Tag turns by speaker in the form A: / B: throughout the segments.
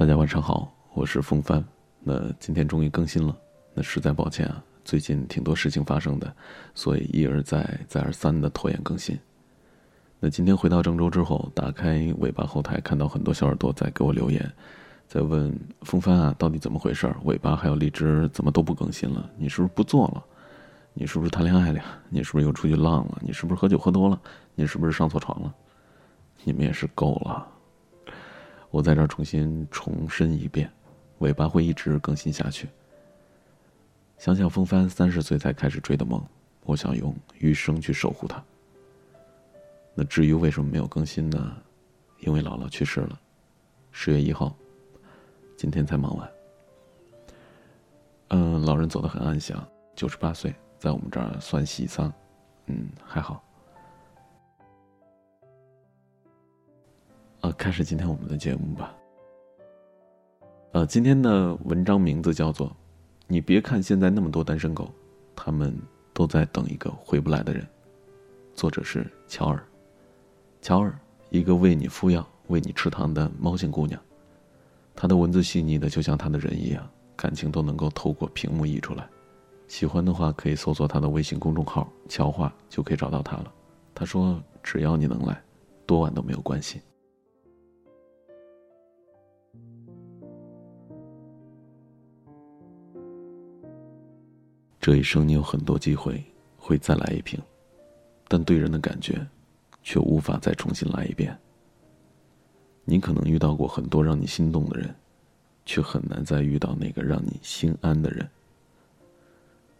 A: 大家晚上好，我是风帆。那今天终于更新了，那实在抱歉啊，最近挺多事情发生的，所以一而再、再而三的拖延更新。那今天回到郑州之后，打开尾巴后台，看到很多小耳朵在给我留言，在问风帆啊，到底怎么回事？尾巴还有荔枝怎么都不更新了？你是不是不做了？你是不是谈恋爱了呀？你是不是又出去浪了？你是不是喝酒喝多了？你是不是上错床了？你们也是够了。我在这儿重新重申一遍，尾巴会一直更新下去。想想风帆三十岁才开始追的梦，我想用余生去守护它。那至于为什么没有更新呢？因为姥姥去世了，十月一号，今天才忙完。嗯，老人走得很安详，九十八岁，在我们这儿算喜丧，嗯，还好。开始今天我们的节目吧。呃，今天的文章名字叫做《你别看现在那么多单身狗，他们都在等一个回不来的人》，作者是乔尔。乔尔，一个为你敷药、为你吃糖的猫性姑娘，她的文字细腻的就像她的人一样，感情都能够透过屏幕溢出来。喜欢的话，可以搜索她的微信公众号“乔话”，就可以找到她了。她说：“只要你能来，多晚都没有关系。”这一生你有很多机会会再来一瓶，但对人的感觉，却无法再重新来一遍。你可能遇到过很多让你心动的人，却很难再遇到那个让你心安的人。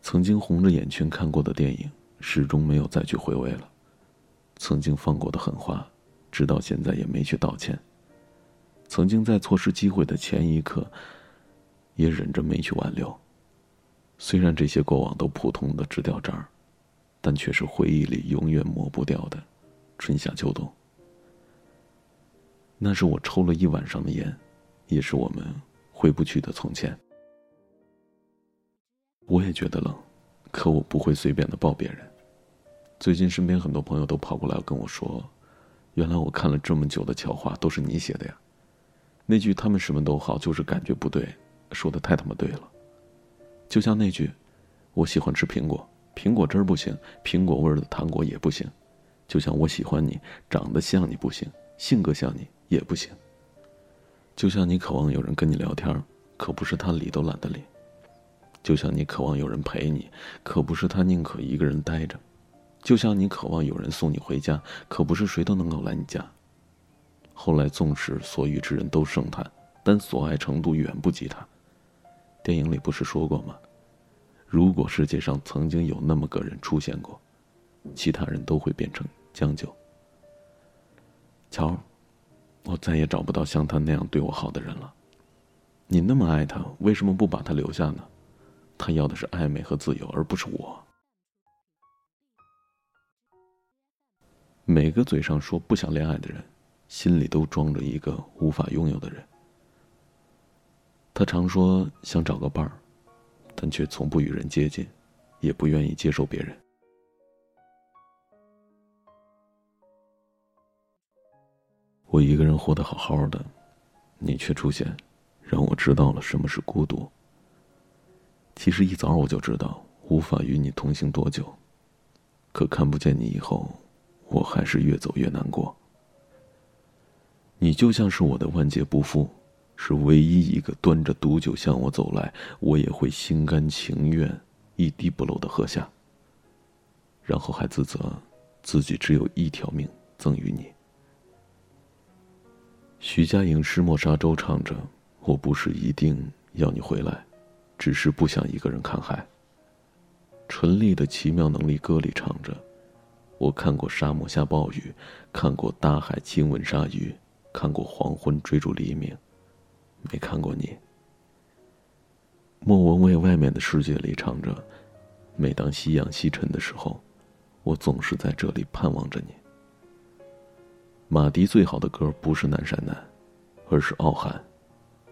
A: 曾经红着眼圈看过的电影，始终没有再去回味了；曾经放过的狠话，直到现在也没去道歉；曾经在错失机会的前一刻，也忍着没去挽留。虽然这些过往都普通的直掉渣儿，但却是回忆里永远抹不掉的春夏秋冬。那是我抽了一晚上的烟，也是我们回不去的从前。我也觉得冷，可我不会随便的抱别人。最近身边很多朋友都跑过来跟我说：“原来我看了这么久的悄话都是你写的呀！”那句“他们什么都好，就是感觉不对”，说的太他妈对了。就像那句：“我喜欢吃苹果，苹果汁儿不行，苹果味儿的糖果也不行。”就像我喜欢你，长得像你不行，性格像你也不行。就像你渴望有人跟你聊天，可不是他理都懒得理。就像你渴望有人陪你，可不是他宁可一个人待着。就像你渴望有人送你回家，可不是谁都能够来你家。后来纵使所遇之人都盛叹，但所爱程度远不及他。电影里不是说过吗？如果世界上曾经有那么个人出现过，其他人都会变成将就。乔，我再也找不到像他那样对我好的人了。你那么爱他，为什么不把他留下呢？他要的是暧昧和自由，而不是我。每个嘴上说不想恋爱的人，心里都装着一个无法拥有的人。他常说想找个伴儿，但却从不与人接近，也不愿意接受别人。我一个人活得好好的，你却出现，让我知道了什么是孤独。其实一早我就知道无法与你同行多久，可看不见你以后，我还是越走越难过。你就像是我的万劫不复。是唯一一个端着毒酒向我走来，我也会心甘情愿一滴不漏的喝下。然后还自责自己只有一条命赠予你。徐佳莹《失莫沙洲》唱着：“我不是一定要你回来，只是不想一个人看海。”陈丽的《奇妙能力歌》里唱着：“我看过沙漠下暴雨，看过大海亲吻鲨鱼，看过黄昏追逐黎明。”没看过你。莫文蔚外面的世界里唱着：“每当夕阳西沉的时候，我总是在这里盼望着你。”马迪最好的歌不是《南山南》，而是《傲寒》。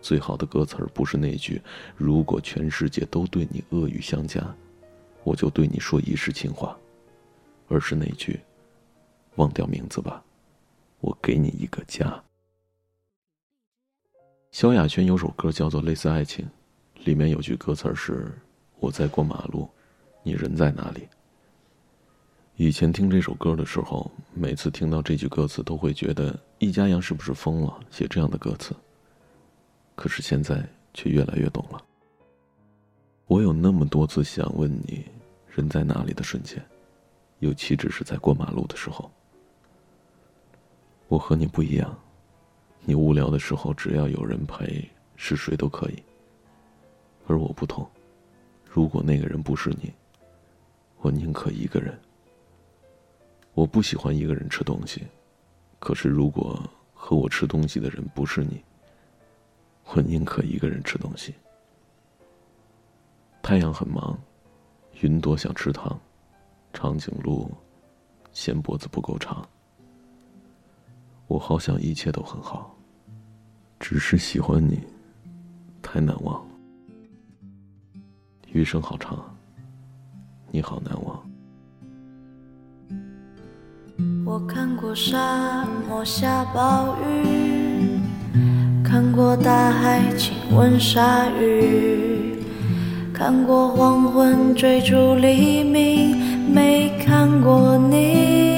A: 最好的歌词不是那句“如果全世界都对你恶语相加，我就对你说一世情话”，而是那句“忘掉名字吧，我给你一个家”。萧亚轩有首歌叫做《类似爱情》，里面有句歌词是“我在过马路，你人在哪里？”以前听这首歌的时候，每次听到这句歌词，都会觉得易家扬是不是疯了，写这样的歌词。可是现在却越来越懂了。我有那么多次想问你人在哪里的瞬间，尤其只是在过马路的时候。我和你不一样，你无聊的时候只要有人陪，是谁都可以。而我不同，如果那个人不是你，我宁可一个人。我不喜欢一个人吃东西，可是如果和我吃东西的人不是你，我宁可一个人吃东西。太阳很忙，云朵想吃糖，长颈鹿嫌脖子不够长。我好想一切都很好，只是喜欢你太难忘。余生好长，你好难忘。
B: 我看过沙漠下暴雨，看过大海亲吻鲨鱼，看过黄昏追逐黎明，没看过你。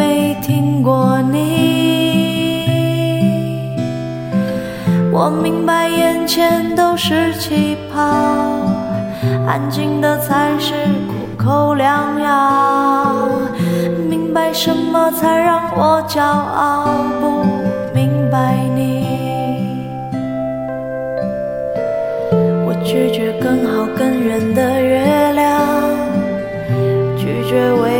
B: 没听过你。我明白眼前都是气泡，安静的才是苦。口良药，明白什么才让我骄傲？不明白你，我拒绝更好更圆的月亮，拒绝未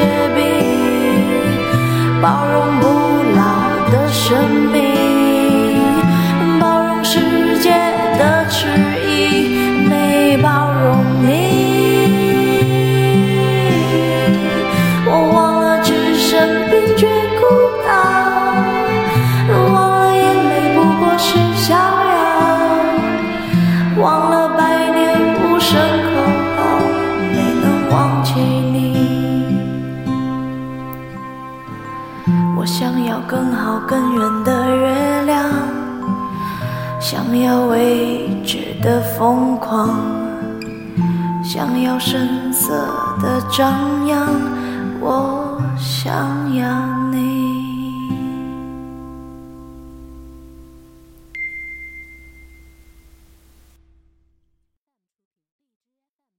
B: 结冰，包容不老的生命，更远的月亮，想要未知的疯狂，想要声色的张扬，我想要你。